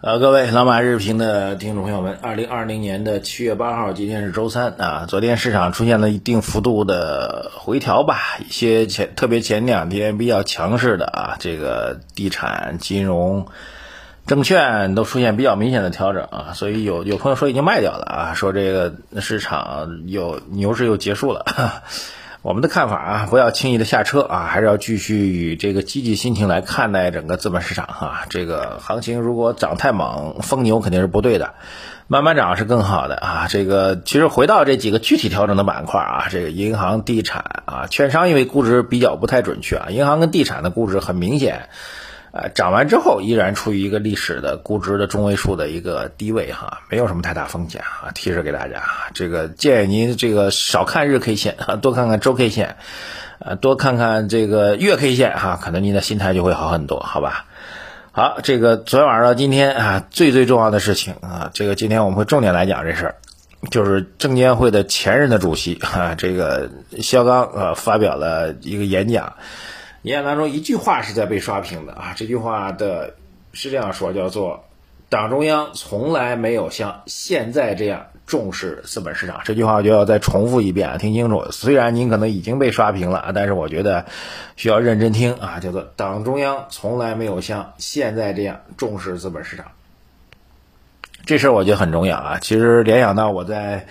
呃，各位老马日评的听众朋友们，二零二零年的七月八号，今天是周三啊。昨天市场出现了一定幅度的回调吧，一些前特别前两天比较强势的啊，这个地产、金融、证券都出现比较明显的调整啊，所以有有朋友说已经卖掉了啊，说这个市场有牛市又结束了。我们的看法啊，不要轻易的下车啊，还是要继续以这个积极心情来看待整个资本市场哈。这个行情如果涨太猛，疯牛肯定是不对的，慢慢涨是更好的啊。这个其实回到这几个具体调整的板块啊，这个银行、地产啊、券商，因为估值比较不太准确啊，银行跟地产的估值很明显。呃，涨完之后依然处于一个历史的估值的中位数的一个低位哈，没有什么太大风险啊。提示给大家，这个建议您这个少看日 K 线啊，多看看周 K 线，呃，多看看这个月 K 线哈，可能您的心态就会好很多，好吧？好，这个昨天晚上到今天啊，最最重要的事情啊，这个今天我们会重点来讲这事儿，就是证监会的前任的主席啊，这个肖钢啊发表了一个演讲。演讲当中一句话是在被刷屏的啊，这句话的是这样说，叫做“党中央从来没有像现在这样重视资本市场”。这句话就要再重复一遍啊，听清楚。虽然您可能已经被刷屏了，但是我觉得需要认真听啊，叫做“党中央从来没有像现在这样重视资本市场”。这事儿我觉得很重要啊。其实联想到我在。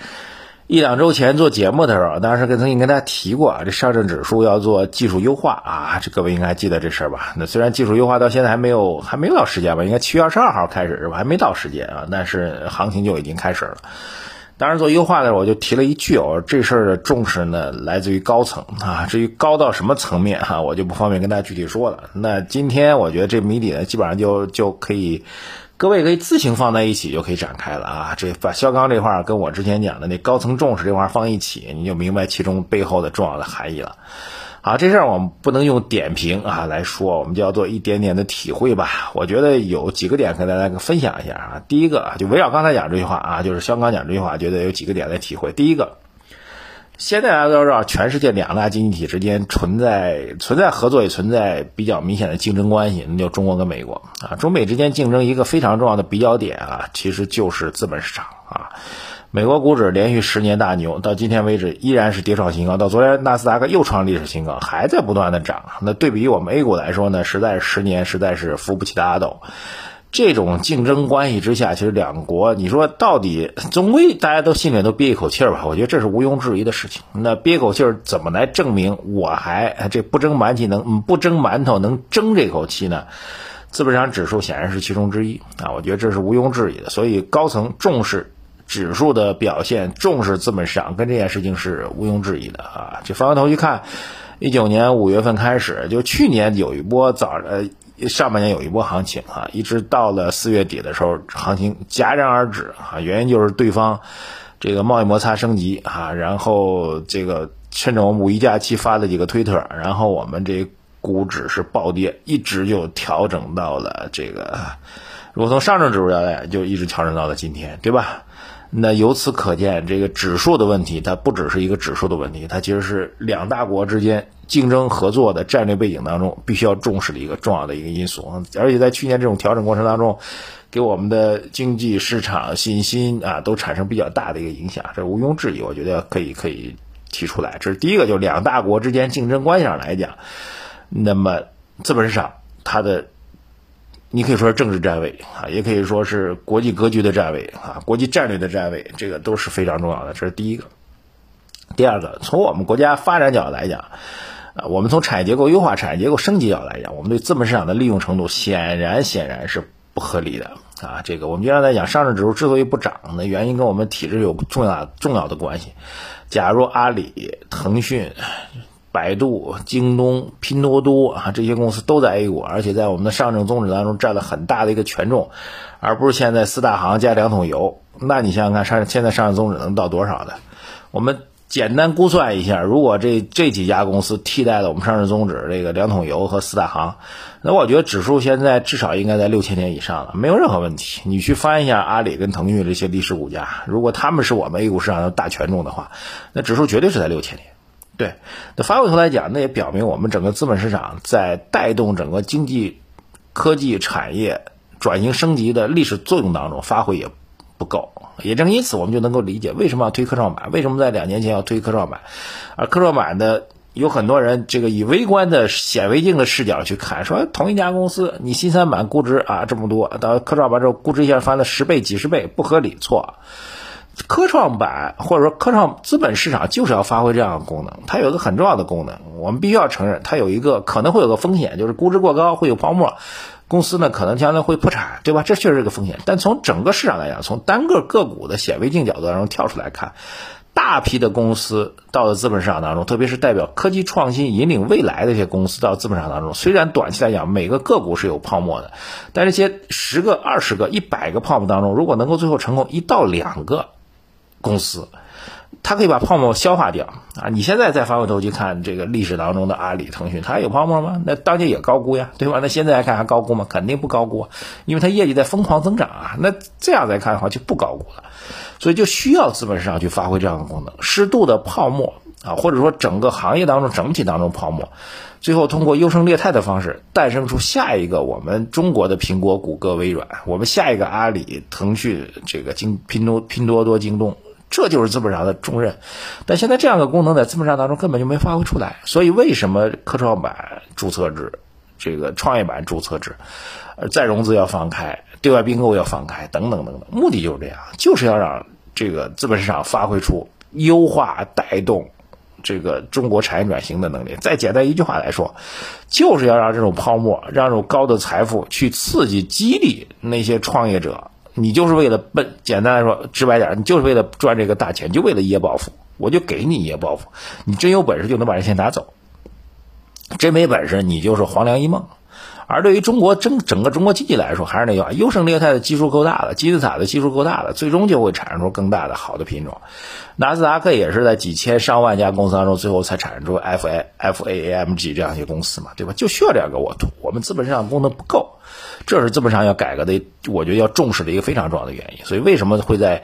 一两周前做节目的时候，当时跟曾经跟大家提过啊，这上证指数要做技术优化啊，这各位应该还记得这事儿吧？那虽然技术优化到现在还没有还没有到时间吧，应该七月二十二号开始是吧？还没到时间啊，但是行情就已经开始了。当时做优化的时候，我就提了一句哦，这事儿的重视呢来自于高层啊，至于高到什么层面哈，我就不方便跟大家具体说了。那今天我觉得这谜底呢，基本上就就可以。各位可以自行放在一起就可以展开了啊！这把肖钢这块跟我之前讲的那高层重视这块放一起，你就明白其中背后的重要的含义了。好，这事儿我们不能用点评啊来说，我们就要做一点点的体会吧。我觉得有几个点跟大家分享一下啊。第一个就围绕刚才讲这句话啊，就是肖钢讲这句话，觉得有几个点来体会。第一个。现在大家都知道，全世界两大经济体之间存在存在合作，也存在比较明显的竞争关系，那就中国跟美国啊。中美之间竞争一个非常重要的比较点啊，其实就是资本市场啊。美国股指连续十年大牛，到今天为止依然是跌创新高，到昨天纳斯达克又创历史新高，还在不断的涨。那对比我们 A 股来说呢，实在是十年实在是扶不起的阿斗。这种竞争关系之下，其实两国，你说到底，总归大家都心里都憋一口气儿吧？我觉得这是毋庸置疑的事情。那憋口气儿怎么来证明我还这不争馒头能不争馒头能争这口气呢？资本市场指数显然是其中之一啊！我觉得这是毋庸置疑的。所以高层重视指数的表现，重视资本市场，跟这件事情是毋庸置疑的啊！这翻过头去看，一九年五月份开始，就去年有一波早呃。上半年有一波行情啊，一直到了四月底的时候，行情戛然而止啊。原因就是对方这个贸易摩擦升级啊，然后这个趁着我们五一假期发了几个推特，然后我们这股指是暴跌，一直就调整到了这个，如果从上证指数来就一直调整到了今天，对吧？那由此可见，这个指数的问题，它不只是一个指数的问题，它其实是两大国之间竞争合作的战略背景当中必须要重视的一个重要的一个因素。而且在去年这种调整过程当中，给我们的经济市场信心啊，都产生比较大的一个影响，这毋庸置疑。我觉得可以可以提出来，这是第一个，就两大国之间竞争关系上来讲，那么资本市场它的。你可以说是政治站位啊，也可以说是国际格局的站位啊，国际战略的站位，这个都是非常重要的。这是第一个。第二个，从我们国家发展角度来讲，啊，我们从产业结构优化、产业结构升级角度来讲，我们对资本市场的利用程度显然显然是不合理的啊。这个我们经常在讲，上证指数之所以不涨，呢原因跟我们体制有重要重要的关系。假如阿里、腾讯。百度、京东、拼多多啊，这些公司都在 A 股，而且在我们的上证综指当中占了很大的一个权重，而不是现在四大行加两桶油。那你想想看，上现在上证综指能到多少的？我们简单估算一下，如果这这几家公司替代了我们上证综指这个两桶油和四大行，那我觉得指数现在至少应该在六千点以上了，没有任何问题。你去翻一下阿里跟腾讯这些历史股价，如果他们是我们 A 股市场的大权重的话，那指数绝对是在六千点。对，那翻过头来讲，那也表明我们整个资本市场在带动整个经济、科技产业转型升级的历史作用当中发挥也不够。也正因此，我们就能够理解为什么要推科创板，为什么在两年前要推科创板，而科创板的。有很多人这个以微观的显微镜的视角去看，说同一家公司，你新三板估值啊这么多，到科创板之后估值一下翻了十倍、几十倍，不合理。错，科创板或者说科创资本市场就是要发挥这样的功能，它有一个很重要的功能，我们必须要承认，它有一个可能会有个风险，就是估值过高会有泡沫，公司呢可能将来会破产，对吧？这确实是个风险。但从整个市场来讲，从单个个股的显微镜角度当中跳出来看。大批的公司到了资本市场当中，特别是代表科技创新引领未来的一些公司到资本市场当中，虽然短期来讲每个个股是有泡沫的，但这些十个、二十个、一百个泡沫当中，如果能够最后成功一到两个公司，它可以把泡沫消化掉啊！你现在再翻回头去看这个历史当中的阿里、腾讯，它有泡沫吗？那当年也高估呀，对吧？那现在来看还高估吗？肯定不高估，因为它业绩在疯狂增长啊。那这样来看的话，就不高估了。所以就需要资本市场去发挥这样的功能，适度的泡沫啊，或者说整个行业当中整体当中泡沫，最后通过优胜劣汰的方式诞生出下一个我们中国的苹果、谷歌、微软，我们下一个阿里、腾讯，这个京拼多拼多多、京东，这就是资本市场的重任。但现在这样的功能在资本市场当中根本就没发挥出来，所以为什么科创板注册制、这个创业板注册制，呃，再融资要放开？对外并购要放开，等等等等，目的就是这样，就是要让这个资本市场发挥出优化带动这个中国产业转型的能力。再简单一句话来说，就是要让这种泡沫，让这种高的财富去刺激激励那些创业者。你就是为了奔，简单来说，直白点，你就是为了赚这个大钱，就为了一夜暴富，我就给你一夜暴富。你真有本事就能把这钱拿走，真没本事你就是黄粱一梦。而对于中国整整个中国经济来说，还是那句话，优胜劣汰的基数够大了，金字塔的基数够大了，最终就会产生出更大的好的品种。纳斯达克也是在几千上万家公司当中，最后才产生出 F A F A A M G 这样一些公司嘛，对吧？就需要这样个沃土。我们资本市场功能不够，这是资本上要改革的，我觉得要重视的一个非常重要的原因。所以为什么会在？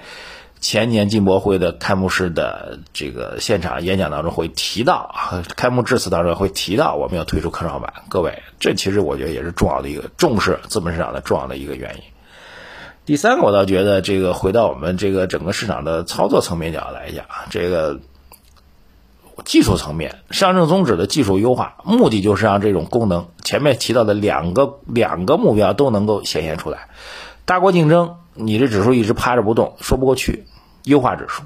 前年进博会的开幕式的这个现场演讲当中会提到，开幕致辞当中会提到我们要推出科创板。各位，这其实我觉得也是重要的一个重视资本市场的重要的一个原因。第三个，我倒觉得这个回到我们这个整个市场的操作层面角来讲，这个技术层面上证综指的技术优化，目的就是让这种功能前面提到的两个两个目标都能够显现出来。大国竞争，你这指数一直趴着不动，说不过去。优化指数，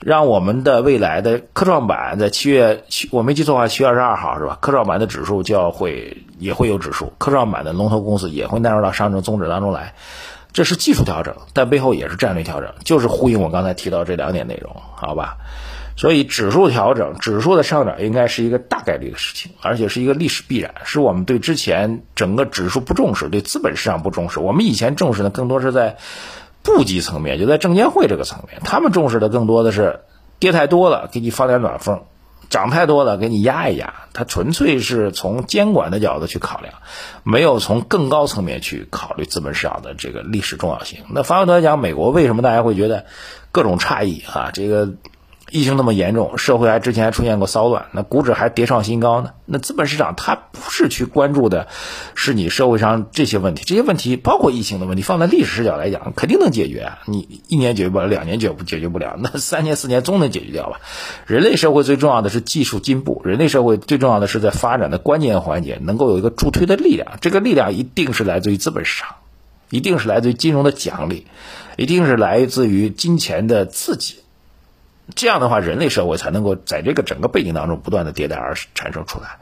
让我们的未来的科创板在七月七，我没记错的话，七月二十二号是吧？科创板的指数就要会也会有指数，科创板的龙头公司也会纳入到上证综指当中来。这是技术调整，但背后也是战略调整，就是呼应我刚才提到这两点内容，好吧？所以指数调整，指数的上涨应该是一个大概率的事情，而且是一个历史必然，是我们对之前整个指数不重视，对资本市场不重视。我们以前重视的更多是在。部级层面就在证监会这个层面，他们重视的更多的是跌太多了给你放点暖风，涨太多了给你压一压。它纯粹是从监管的角度去考量，没有从更高层面去考虑资本市场的这个历史重要性。那反过头来讲，美国为什么大家会觉得各种诧异啊？这个。疫情那么严重，社会还之前还出现过骚乱，那股指还跌创新高呢？那资本市场它不是去关注的，是你社会上这些问题，这些问题包括疫情的问题，放在历史视角来讲，肯定能解决啊！你一年解决不了，两年解不解决不了，那三年四年总能解决掉吧？人类社会最重要的是技术进步，人类社会最重要的是在发展的关键环节能够有一个助推的力量，这个力量一定是来自于资本市场，一定是来自于金融的奖励，一定是来自于金钱的刺激。这样的话，人类社会才能够在这个整个背景当中不断的迭代而产生出来。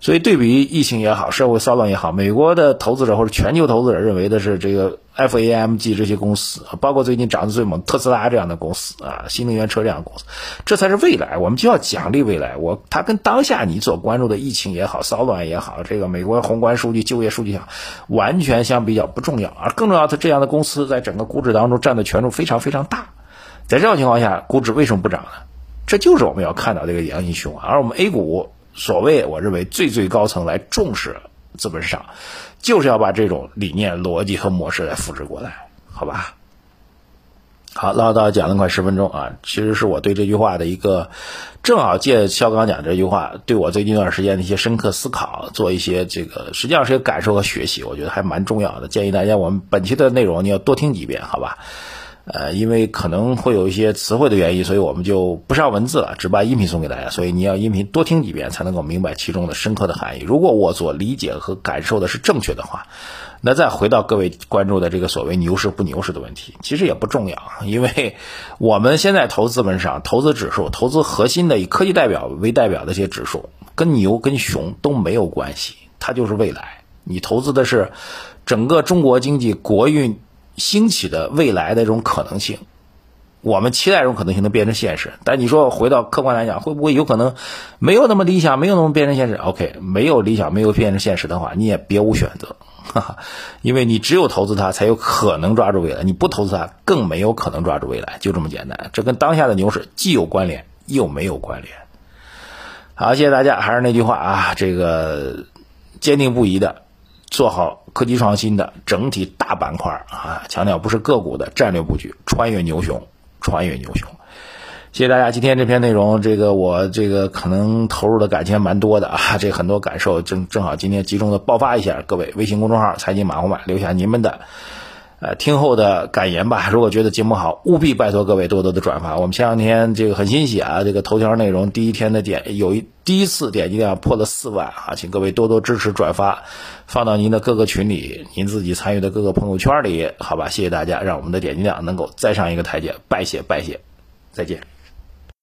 所以，对比疫情也好，社会骚乱也好，美国的投资者或者全球投资者认为的是这个 FAMG 这些公司，包括最近涨得最猛特斯拉这样的公司啊，新能源车这样的公司，这才是未来。我们就要奖励未来。我它跟当下你所关注的疫情也好，骚乱也好，这个美国宏观数据、就业数据也好，完全相比较不重要。而更重要的，这样的公司在整个估值当中占的权重非常非常大。在这种情况下，股指为什么不涨呢？这就是我们要看到这个阳性循环。而我们 A 股所谓我认为最最高层来重视资本市场，就是要把这种理念、逻辑和模式来复制过来，好吧？好，唠叨讲了快十分钟啊，其实是我对这句话的一个，正好借肖刚讲这句话，对我最近一段时间的一些深刻思考，做一些这个实际上是一个感受和学习，我觉得还蛮重要的。建议大家，我们本期的内容你要多听几遍，好吧？呃，因为可能会有一些词汇的原因，所以我们就不上文字了，只把音频送给大家。所以你要音频多听几遍，才能够明白其中的深刻的含义。如果我所理解和感受的是正确的话，那再回到各位关注的这个所谓牛市不牛市的问题，其实也不重要，因为我们现在投资本上投资指数、投资核心的以科技代表为代表的这些指数，跟牛跟熊都没有关系，它就是未来。你投资的是整个中国经济国运。兴起的未来的这种可能性，我们期待这种可能性能变成现实。但你说回到客观来讲，会不会有可能没有那么理想，没有那么变成现实？OK，没有理想，没有变成现实的话，你也别无选择，哈哈，因为你只有投资它，才有可能抓住未来；你不投资它，更没有可能抓住未来，就这么简单。这跟当下的牛市既有关联，又没有关联。好，谢谢大家，还是那句话啊，这个坚定不移的。做好科技创新的整体大板块啊，强调不是个股的战略布局，穿越牛熊，穿越牛熊。谢谢大家，今天这篇内容，这个我这个可能投入的感情蛮多的啊，这很多感受正正好今天集中的爆发一下。各位微信公众号财经马红漫留下你们的。呃，听后的感言吧。如果觉得节目好，务必拜托各位多多的转发。我们前两天这个很欣喜啊，这个头条内容第一天的点有一第一次点击量破了四万啊，请各位多多支持转发，放到您的各个群里，您自己参与的各个朋友圈里，好吧？谢谢大家，让我们的点击量能够再上一个台阶。拜谢拜谢，再见。